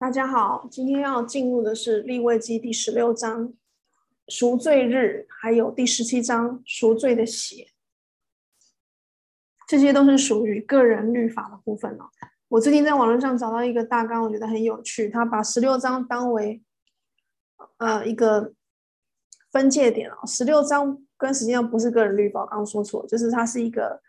大家好，今天要进入的是利未记第十六章赎罪日，还有第十七章赎罪的血，这些都是属于个人律法的部分哦。我最近在网络上找到一个大纲，我觉得很有趣，他把十六章当为呃一个分界点哦。十六章跟实际上不是个人律法，我刚说错，就是它是一个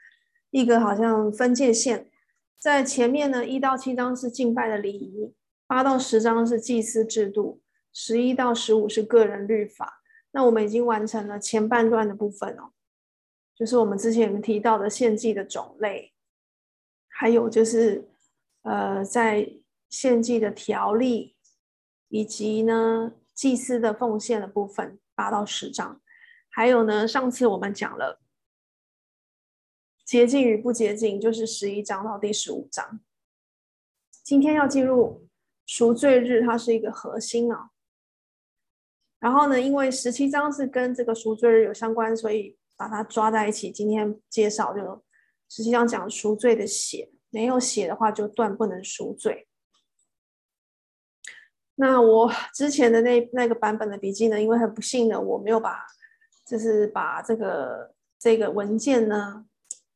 一个好像分界线，在前面呢，一到七章是敬拜的礼仪。八到十章是祭司制度，十一到十五是个人律法。那我们已经完成了前半段的部分哦，就是我们之前提到的献祭的种类，还有就是呃在献祭的条例，以及呢祭司的奉献的部分，八到十章。还有呢，上次我们讲了洁净与不洁净，就是十一章到第十五章。今天要进入。赎罪日它是一个核心啊，然后呢，因为十七章是跟这个赎罪日有相关，所以把它抓在一起。今天介绍就十七章讲赎罪的血，没有血的话就断不能赎罪。那我之前的那那个版本的笔记呢，因为很不幸的我没有把，就是把这个这个文件呢，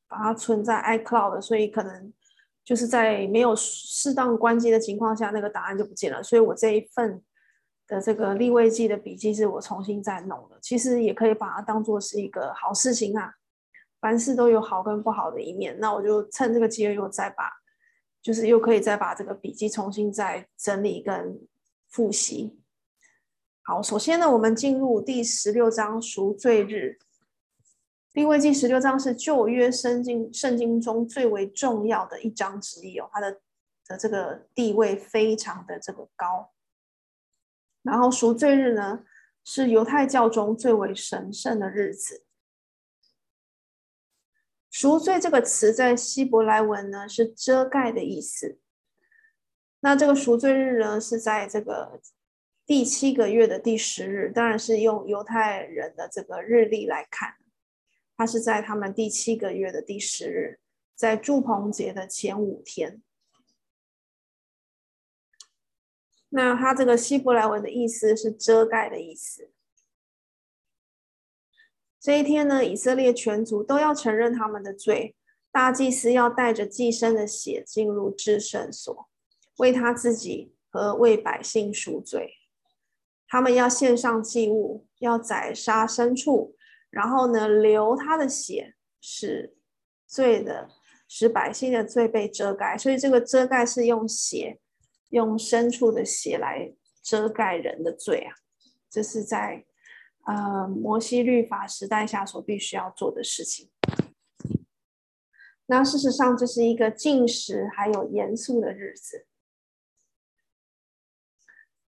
把它存在 iCloud，所以可能。就是在没有适当关机的情况下，那个档案就不见了。所以我这一份的这个利未记的笔记是我重新再弄的。其实也可以把它当做是一个好事情啊，凡事都有好跟不好的一面。那我就趁这个机会又再把，就是又可以再把这个笔记重新再整理跟复习。好，首先呢，我们进入第十六章赎罪日。利未记十六章是旧约圣经圣经中最为重要的一章之一哦，它的的这个地位非常的这个高。然后赎罪日呢，是犹太教中最为神圣的日子。赎罪这个词在希伯来文呢是遮盖的意思。那这个赎罪日呢是在这个第七个月的第十日，当然是用犹太人的这个日历来看。它是在他们第七个月的第十日，在祝棚节的前五天。那它这个希伯来文的意思是遮盖的意思。这一天呢，以色列全族都要承认他们的罪，大祭司要带着祭牲的血进入至圣所，为他自己和为百姓赎罪。他们要献上祭物，要宰杀牲畜。然后呢，流他的血，使罪的，使百姓的罪被遮盖。所以这个遮盖是用血，用牲畜的血来遮盖人的罪啊。这是在呃摩西律法时代下所必须要做的事情。那事实上，这是一个禁食还有严肃的日子。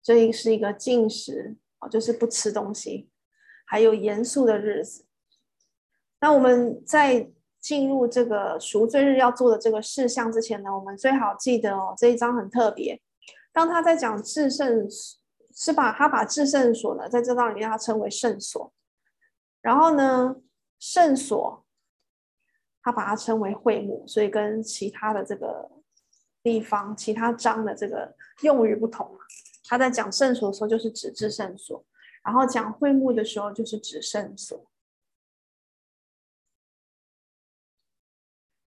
这是一个禁食哦，就是不吃东西。还有严肃的日子，那我们在进入这个赎罪日要做的这个事项之前呢，我们最好记得哦，这一章很特别。当他在讲至圣，是把他把至圣所呢，在这章里面他称为圣所，然后呢，圣所他把它称为会幕，所以跟其他的这个地方、其他章的这个用语不同。他在讲圣所的时候，就是指至圣所。然后讲会幕的时候，就是指圣所。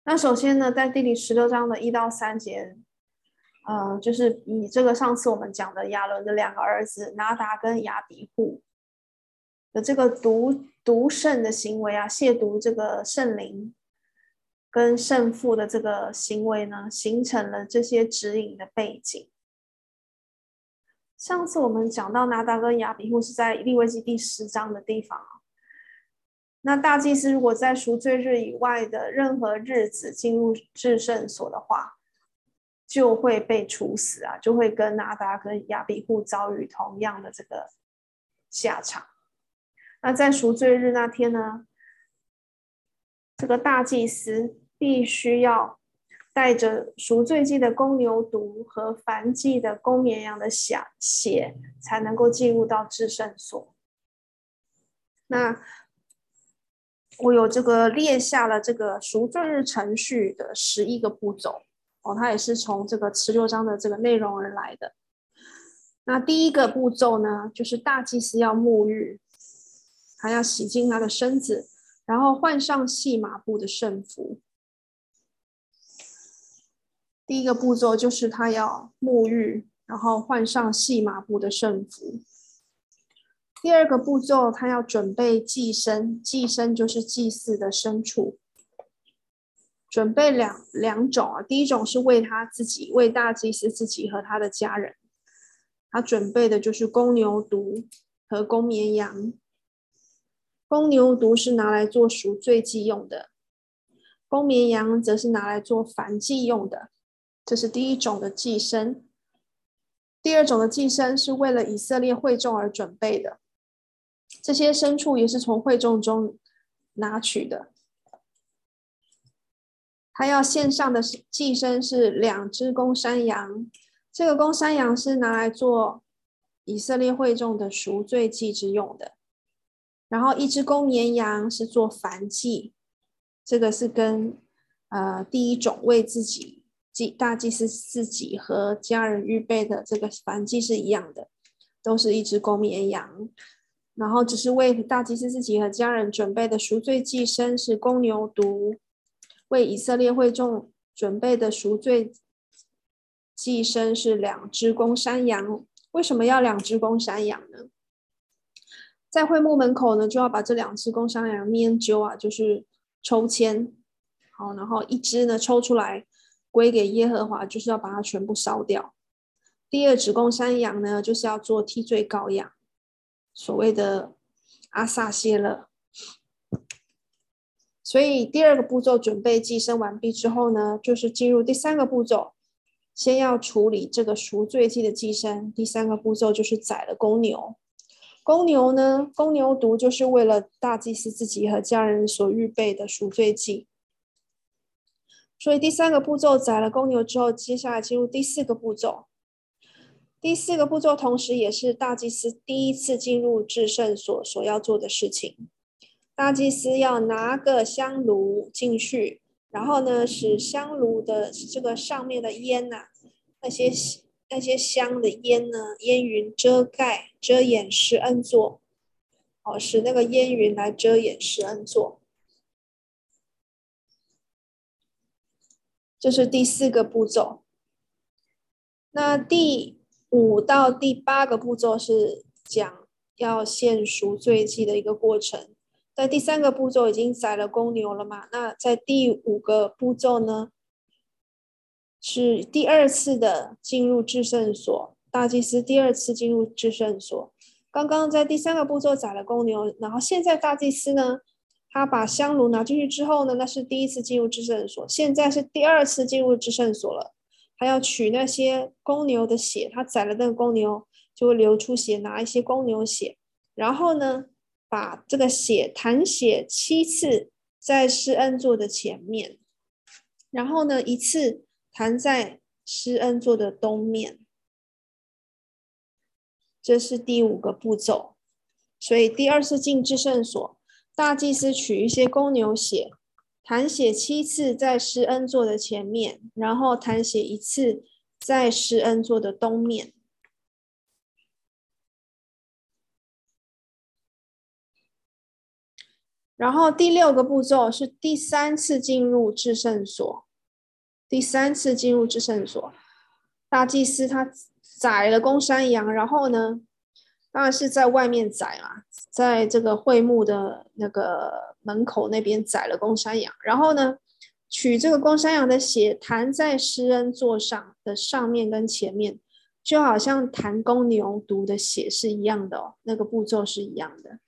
那首先呢，在第十六章的一到三节，呃，就是以这个上次我们讲的亚伦的两个儿子拿达跟亚比户的这个毒毒圣的行为啊，亵渎这个圣灵跟圣父的这个行为呢，形成了这些指引的背景。上次我们讲到拿达跟亚比户是在利未记第十章的地方。那大祭司如果在赎罪日以外的任何日子进入至圣所的话，就会被处死啊，就会跟拿达跟亚比户遭遇同样的这个下场。那在赎罪日那天呢，这个大祭司必须要。带着赎罪祭的公牛犊和燔祭的公绵羊的血，血才能够进入到至圣所。那我有这个列下了这个赎罪日程序的十一个步骤哦，它也是从这个十六章的这个内容而来的。那第一个步骤呢，就是大祭司要沐浴，他要洗净他的身子，然后换上细麻布的圣服。第一个步骤就是他要沐浴，然后换上细麻布的圣服。第二个步骤，他要准备祭牲，祭牲就是祭祀的牲畜。准备两两种啊，第一种是为他自己，为大祭司自己和他的家人，他准备的就是公牛犊和公绵羊。公牛犊是拿来做赎罪祭用的，公绵羊则是拿来做燔祭用的。这是第一种的祭牲，第二种的祭牲是为了以色列会众而准备的，这些牲畜也是从会众中拿取的。他要献上的祭牲是两只公山羊，这个公山羊是拿来做以色列会众的赎罪祭之用的，然后一只公绵羊是做燔祭，这个是跟呃第一种为自己。祭大祭司自己和家人预备的这个燔祭是一样的，都是一只公绵羊，然后只是为大祭司自己和家人准备的赎罪祭牲是公牛犊，为以色列会众准备的赎罪祭牲是两只公山羊。为什么要两只公山羊呢？在会幕门口呢，就要把这两只公山羊拈阄啊，就是抽签，好，然后一只呢抽出来。归给耶和华，就是要把它全部烧掉。第二只公山羊呢，就是要做替罪羔羊，所谓的阿撒谢勒。所以第二个步骤准备祭牲完毕之后呢，就是进入第三个步骤，先要处理这个赎罪祭的祭牲。第三个步骤就是宰了公牛。公牛呢，公牛犊就是为了大祭司自己和家人所预备的赎罪祭。所以第三个步骤宰了公牛之后，接下来进入第四个步骤。第四个步骤同时也是大祭司第一次进入至圣所所要做的事情。大祭司要拿个香炉进去，然后呢，使香炉的这个上面的烟呐、那些那些香的烟呢，烟云遮盖遮掩施恩座，哦，使那个烟云来遮掩施恩座。这是第四个步骤。那第五到第八个步骤是讲要献赎罪祭的一个过程。在第三个步骤已经宰了公牛了嘛？那在第五个步骤呢，是第二次的进入至圣所，大祭司第二次进入至圣所。刚刚在第三个步骤宰了公牛，然后现在大祭司呢？他把香炉拿进去之后呢，那是第一次进入至圣所，现在是第二次进入至圣所了。他要取那些公牛的血，他宰了那个公牛，就会流出血，拿一些公牛血，然后呢，把这个血弹血七次在施恩座的前面，然后呢，一次弹在施恩座的东面。这是第五个步骤，所以第二次进至圣所。大祭司取一些公牛血，弹血七次在施恩座的前面，然后弹血一次在施恩座的东面。然后第六个步骤是第三次进入至圣所，第三次进入至圣所，大祭司他宰了公山羊，然后呢，当然是在外面宰嘛，在这个会幕的那个门口那边宰了公山羊，然后呢，取这个公山羊的血弹在施恩座上的上面跟前面，就好像弹公牛犊的血是一样的哦，那个步骤是一样的，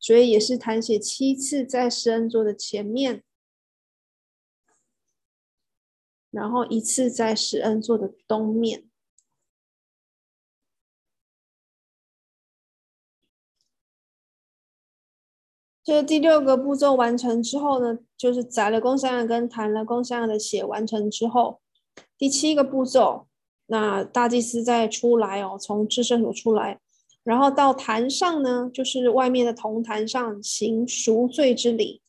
所以也是弹血七次在施恩座的前面，然后一次在施恩座的东面。这第六个步骤完成之后呢，就是宰了公山羊跟弹了公山羊的血完成之后，第七个步骤，那大祭司再出来哦，从至圣所出来，然后到坛上呢，就是外面的铜坛上行赎罪之礼，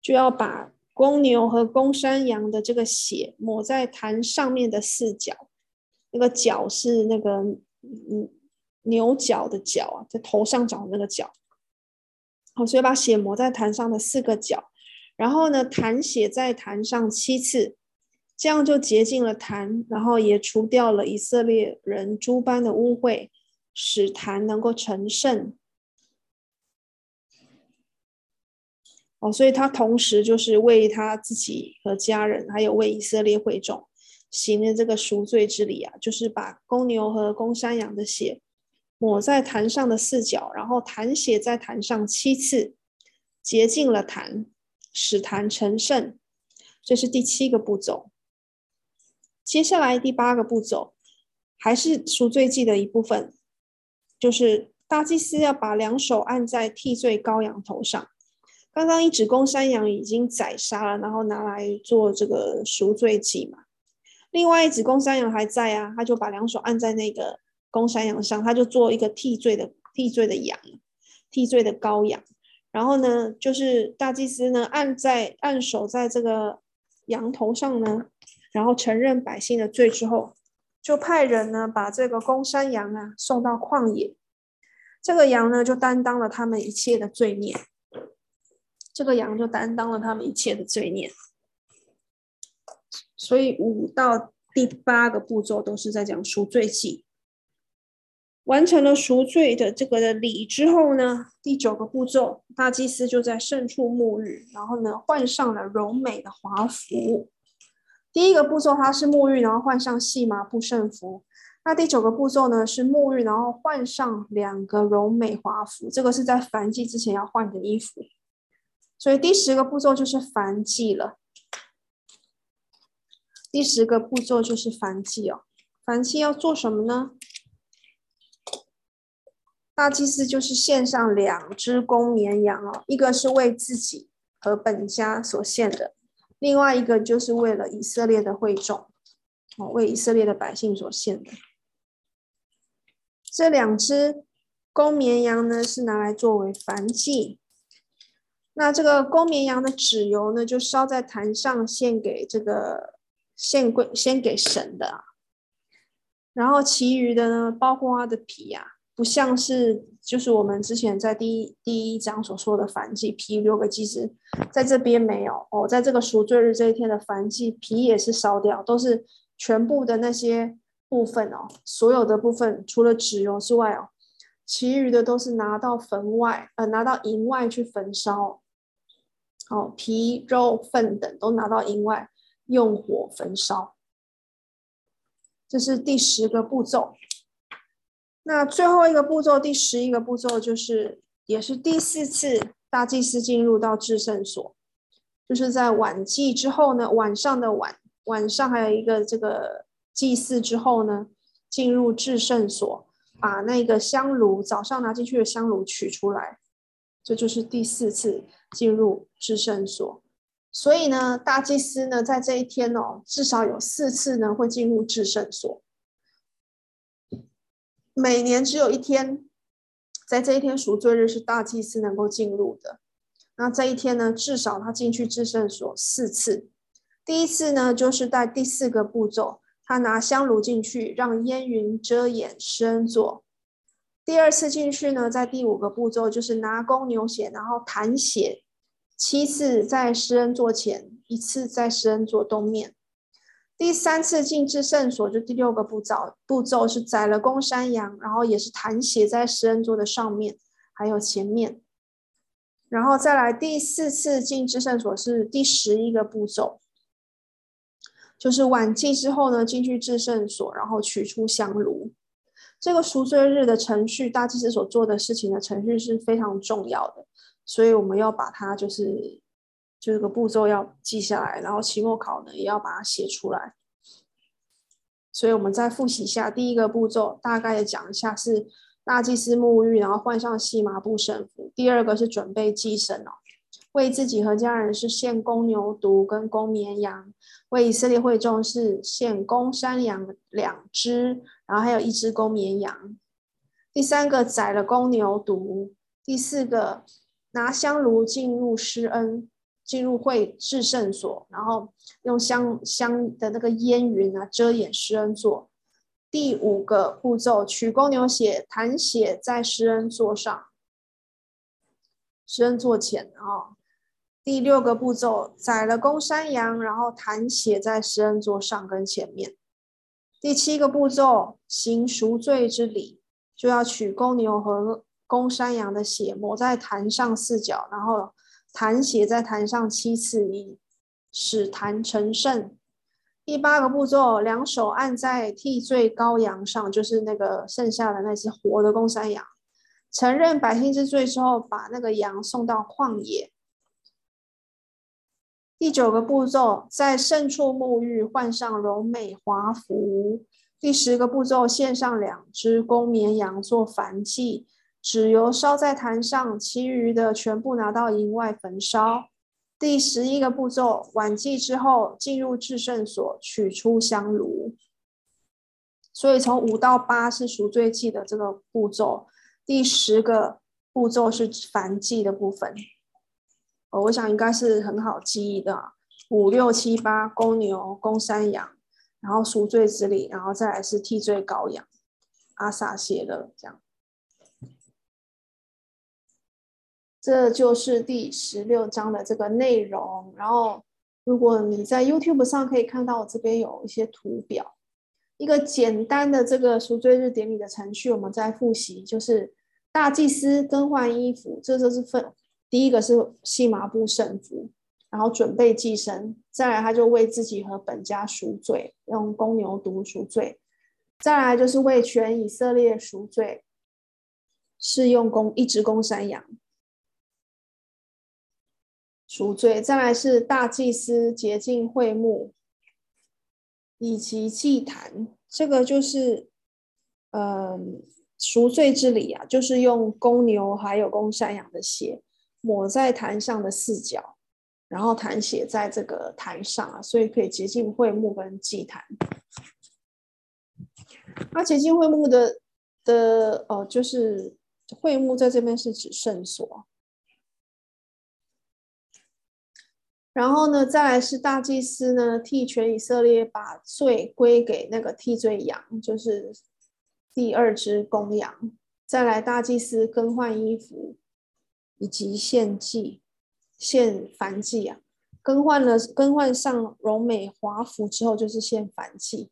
就要把公牛和公山羊的这个血抹在坛上面的四角，那个角是那个嗯牛角的角啊，在头上角那个角。好，所以把血抹在坛上的四个角，然后呢，弹血在坛上七次，这样就洁净了坛，然后也除掉了以色列人诸般的污秽，使坛能够成圣。哦，所以他同时就是为他自己和家人，还有为以色列会众行了这个赎罪之礼啊，就是把公牛和公山羊的血。抹在坛上的四角，然后弹血在坛上七次，洁净了坛，使坛成圣。这是第七个步骤。接下来第八个步骤，还是赎罪祭的一部分，就是大祭司要把两手按在替罪羔羊头上。刚刚一只公山羊已经宰杀了，然后拿来做这个赎罪祭嘛。另外一只公山羊还在啊，他就把两手按在那个。公山羊上，他就做一个替罪的替罪的羊，替罪的羔羊。然后呢，就是大祭司呢按在按手在这个羊头上呢，然后承认百姓的罪之后，就派人呢把这个公山羊啊送到旷野。这个羊呢就担当了他们一切的罪孽。这个羊就担当了他们一切的罪孽。所以五到第八个步骤都是在讲赎罪祭。完成了赎罪的这个的礼之后呢，第九个步骤，大祭司就在圣处沐浴，然后呢换上了柔美的华服。第一个步骤它是沐浴，然后换上细麻布圣服。那第九个步骤呢是沐浴，然后换上两个柔美华服。这个是在燔祭之前要换的衣服。所以第十个步骤就是燔祭了。第十个步骤就是燔祭哦。燔祭要做什么呢？大祭司就是献上两只公绵羊哦，一个是为自己和本家所献的，另外一个就是为了以色列的会众，哦，为以色列的百姓所献的。这两只公绵羊呢，是拿来作为燔祭。那这个公绵羊的脂油呢，就烧在坛上献给这个献归献给神的。然后其余的呢，包括它的皮呀、不像是，就是我们之前在第一第一章所说的燔祭，皮留给祭司，在这边没有。哦，在这个赎罪日这一天的燔祭，皮也是烧掉，都是全部的那些部分哦，所有的部分除了脂油之外哦，其余的都是拿到坟外，呃，拿到营外去焚烧，哦，皮肉粪等都拿到营外用火焚烧，这是第十个步骤。那最后一个步骤，第十一个步骤就是，也是第四次大祭司进入到至圣所，就是在晚祭之后呢，晚上的晚，晚上还有一个这个祭祀之后呢，进入至圣所，把那个香炉早上拿进去的香炉取出来，这就是第四次进入至圣所。所以呢，大祭司呢，在这一天哦，至少有四次呢会进入至圣所。每年只有一天，在这一天赎罪日是大祭司能够进入的。那这一天呢，至少他进去至圣所四次。第一次呢，就是在第四个步骤，他拿香炉进去，让烟云遮掩施恩座。第二次进去呢，在第五个步骤，就是拿公牛血，然后弹血七次在施恩座前，一次在施恩座东面。第三次进至圣所，就第六个步骤，步骤是宰了公山羊，然后也是弹血在施恩座的上面，还有前面，然后再来第四次进至圣所是第十一个步骤，就是晚祭之后呢，进去至圣所，然后取出香炉。这个赎罪日的程序，大祭司所做的事情的程序是非常重要的，所以我们要把它就是。就这个步骤要记下来，然后期末考呢也要把它写出来。所以我们再复习一下第一个步骤，大概的讲一下是大祭司沐浴，然后换上细麻布圣服。第二个是准备祭牲哦，为自己和家人是献公牛犊跟公绵羊，为以色列会众是献公山羊两只，然后还有一只公绵羊。第三个宰了公牛犊，第四个拿香炉进入施恩。进入会至圣所，然后用香香的那个烟云啊遮掩施恩座。第五个步骤，取公牛血，弹血在施恩座上，施恩座前啊、哦。第六个步骤，宰了公山羊，然后弹血在施恩座上跟前面。第七个步骤，行赎罪之礼，就要取公牛和公山羊的血，抹在坛上四角，然后弹血在坛上七次，以使坛成圣。第八个步骤，两手按在替罪羔羊上，就是那个剩下的那只活的公山羊，承认百姓之罪之后，把那个羊送到旷野。第九个步骤，在圣处沐浴，换上柔美华服。第十个步骤，献上两只公绵羊做燔祭，纸油烧在坛上，其余的全部拿到营外焚烧。第十一个步骤，晚祭之后进入至圣所，取出香炉。所以从五到八是赎罪祭的这个步骤，第十个步骤是燔祭的部分。哦我想应该是很好记忆的，五六七八公牛、公山羊，然后赎罪之礼，然后再来是替罪羔羊，阿撒谢的这样。这就是第十六章的这个内容。然后，如果你在 YouTube 上可以看到，我这边有一些图表，一个简单的这个赎罪日典礼的程序，我们在复习，就是大祭司更换衣服，这就是分第一个是细麻布圣服，然后准备祭牲，再来他就为自己和本家赎罪，用公牛犊赎罪，再来就是为全以色列赎罪，是用公一只公山羊。赎罪，再来是大祭司洁净会幕，以及祭坛。这个就是，嗯，赎罪之礼啊，就是用公牛还有公山羊的血抹在坛上的四角，然后坛血在这个坛上啊，所以可以洁净会幕跟祭坛。那洁净会幕的的哦，就是会幕在这边是指圣所。然后呢，再来是大祭司呢，替全以色列把罪归给那个替罪羊，就是第二只公羊。再来，大祭司更换衣服，以及献祭、献燔祭啊。更换了，更换上柔美华服之后，就是献燔祭，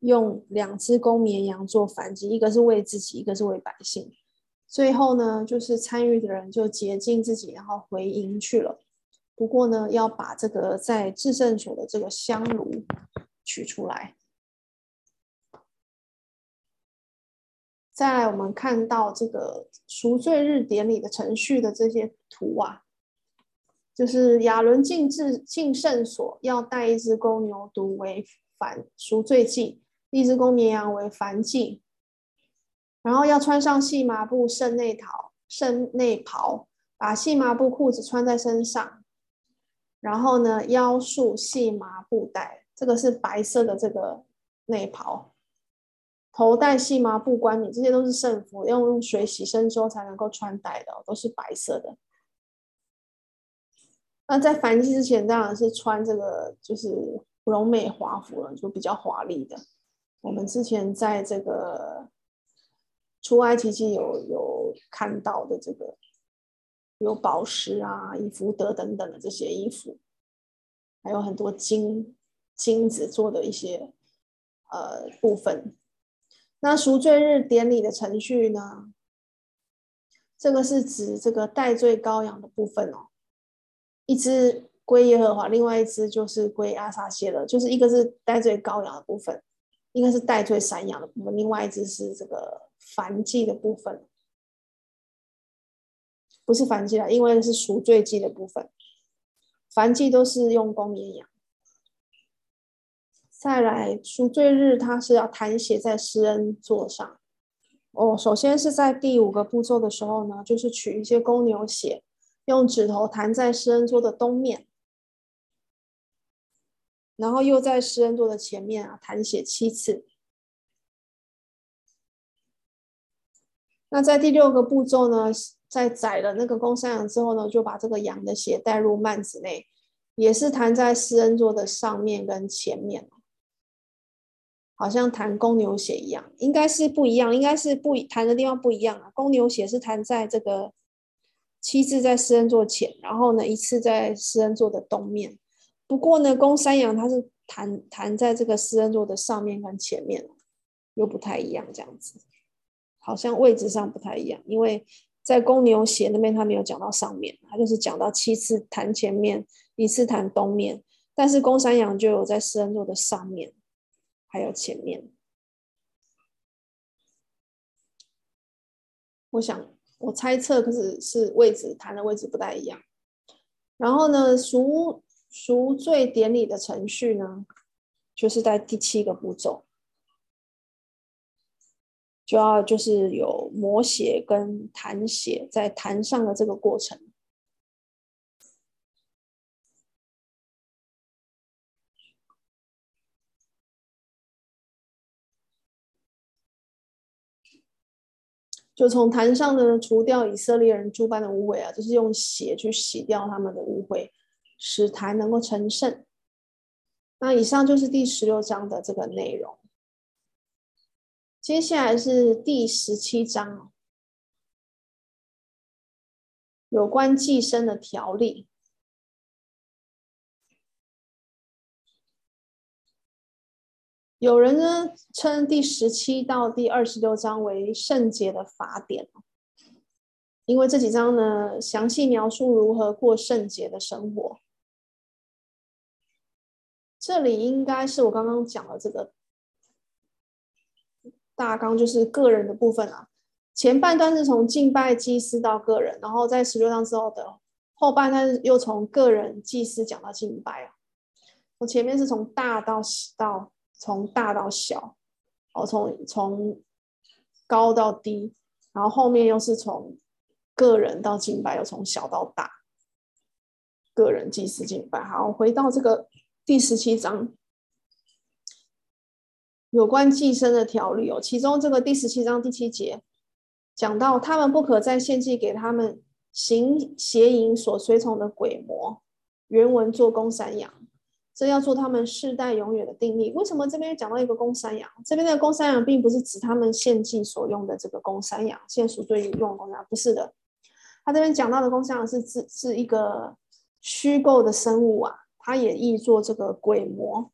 用两只公绵羊做燔祭，一个是为自己，一个是为百姓。最后呢，就是参与的人就洁净自己，然后回营去了。不过呢，要把这个在至圣所的这个香炉取出来。再来，我们看到这个赎罪日典礼的程序的这些图啊，就是亚伦进至进圣所，要带一只公牛犊为燔赎罪祭，一只公绵羊为燔祭，然后要穿上细麻布圣内袍，圣内袍，把细麻布裤子穿在身上。然后呢，腰束细麻布带，这个是白色的这个内袍，头戴细麻布冠冕，这些都是圣服，要用水洗身之后才能够穿戴的，都是白色的。那在燔祭之前，当然是穿这个就是柔美华服了，就比较华丽的。我们之前在这个出埃及记有有看到的这个。有宝石啊、以弗得等等的这些衣服，还有很多金金子做的一些呃部分。那赎罪日典礼的程序呢？这个是指这个代罪羔羊的部分哦，一只归耶和华，另外一只就是归阿撒谢勒，就是一个是代罪羔羊的部分，一个是代罪山羊的部分，另外一只是这个燔祭的部分。不是燔祭了，因为是赎罪祭的部分。凡祭都是用公绵羊。再来赎罪日，它是要弹血在施恩座上。哦，首先是在第五个步骤的时候呢，就是取一些公牛血，用指头弹在施恩座的东面，然后又在施恩座的前面啊弹血七次。那在第六个步骤呢，在宰了那个公山羊之后呢，就把这个羊的血带入幔子内，也是弹在施恩座的上面跟前面。好像弹公牛血一样，应该是不一样，应该是不弹的地方不一样啊。公牛血是弹在这个七字在施恩座前，然后呢一次在施恩座的东面。不过呢，公山羊它是弹弹在这个施恩座的上面跟前面，又不太一样，这样子，好像位置上不太一样，因为在公牛血那边他没有讲到上面，他就是讲到七次谈前面，一次谈东面，但是公山羊就有在施恩座的上面。还有前面，我想我猜测，可是是位置谈的位置不太一样。然后呢，赎赎罪典礼的程序呢，就是在第七个步骤，就要就是有抹血跟弹血在坛上的这个过程。就从坛上呢除掉以色列人诸般的污秽啊，就是用血去洗掉他们的污秽，使坛能够成圣。那以上就是第十六章的这个内容。接下来是第十七章，有关寄生的条例。有人呢称第十七到第二十六章为圣洁的法典，因为这几章呢详细描述如何过圣洁的生活。这里应该是我刚刚讲的这个大纲，就是个人的部分啊。前半段是从敬拜祭司到个人，然后在十六章之后的后半段又从个人祭司讲到敬拜啊。我前面是从大到到。从大到小，哦，从从高到低，然后后面又是从个人到敬拜，又从小到大，个人祭司敬拜。好，回到这个第十七章，有关祭牲的条例哦，其中这个第十七章第七节讲到，他们不可再献祭给他们行邪淫所随从的鬼魔，原文做公山羊。这要做他们世代永远的定例。为什么这边讲到一个公山羊？这边的公山羊并不是指他们献祭所用的这个公山羊，献赎罪用公山羊，不是的。他这边讲到的公山羊是指是一个虚构的生物啊，它也译作这个鬼魔。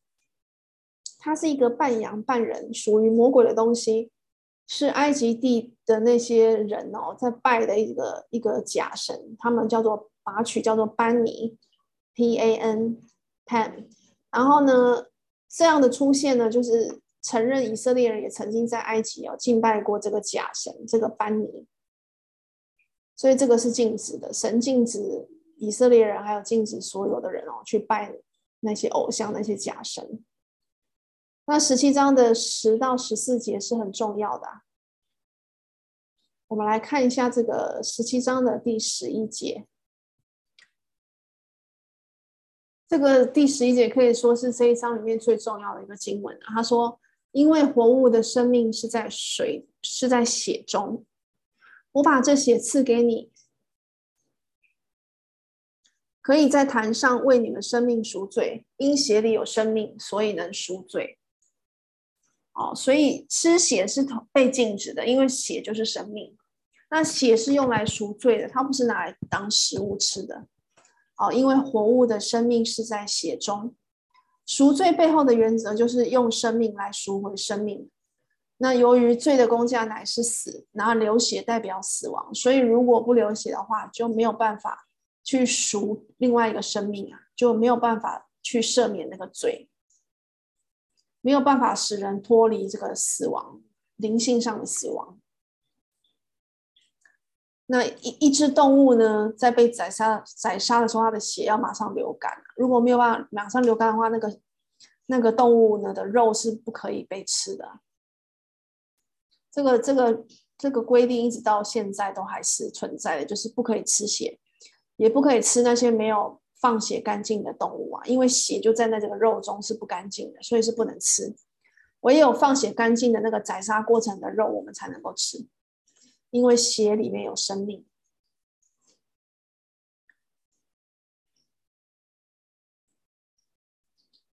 它是一个半羊半人，属于魔鬼的东西，是埃及地的那些人哦在拜的一个一个假神，他们叫做把取叫做班尼，P A N Pan。然后呢，这样的出现呢，就是承认以色列人也曾经在埃及有敬拜过这个假神，这个班尼，所以这个是禁止的。神禁止以色列人，还有禁止所有的人哦，去拜那些偶像、那些假神。那十七章的十到十四节是很重要的，我们来看一下这个十七章的第十一节。这个第十一节可以说是这一章里面最重要的一个经文。他说：“因为活物的生命是在水，是在血中。我把这血赐给你，可以在坛上为你们生命赎罪。因血里有生命，所以能赎罪。哦，所以吃血是被禁止的，因为血就是生命。那血是用来赎罪的，它不是拿来当食物吃的。”哦，因为活物的生命是在血中，赎罪背后的原则就是用生命来赎回生命。那由于罪的工价乃是死，然后流血代表死亡，所以如果不流血的话，就没有办法去赎另外一个生命啊，就没有办法去赦免那个罪，没有办法使人脱离这个死亡，灵性上的死亡。那一一只动物呢，在被宰杀宰杀的时候，它的血要马上流干。如果没有办法马上流干的话，那个那个动物呢的肉是不可以被吃的。这个这个这个规定一直到现在都还是存在的，就是不可以吃血，也不可以吃那些没有放血干净的动物啊，因为血就站在这个肉中是不干净的，所以是不能吃。唯有放血干净的那个宰杀过程的肉，我们才能够吃。因为血里面有生命，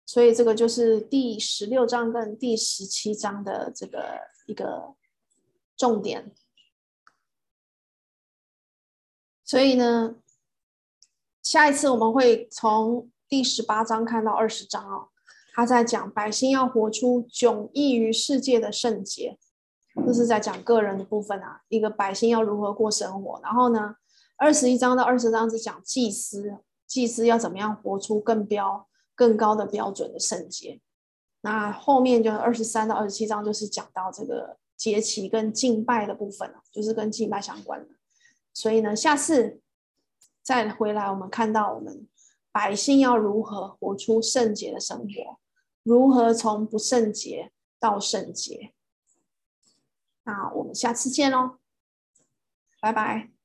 所以这个就是第十六章跟第十七章的这个一个重点。所以呢，下一次我们会从第十八章看到二十章哦，他在讲百姓要活出迥异于世界的圣洁，这是在讲个人的部分啊，一个百姓要如何过生活。然后呢，二十一章到二十章是讲祭司，祭司要怎么样活出更标。更高的标准的圣洁，那后面就二十三到二十七章就是讲到这个节期跟敬拜的部分，就是跟敬拜相关的。所以呢，下次再回来，我们看到我们百姓要如何活出圣洁的生活，如何从不圣洁到圣洁。那我们下次见喽，拜拜。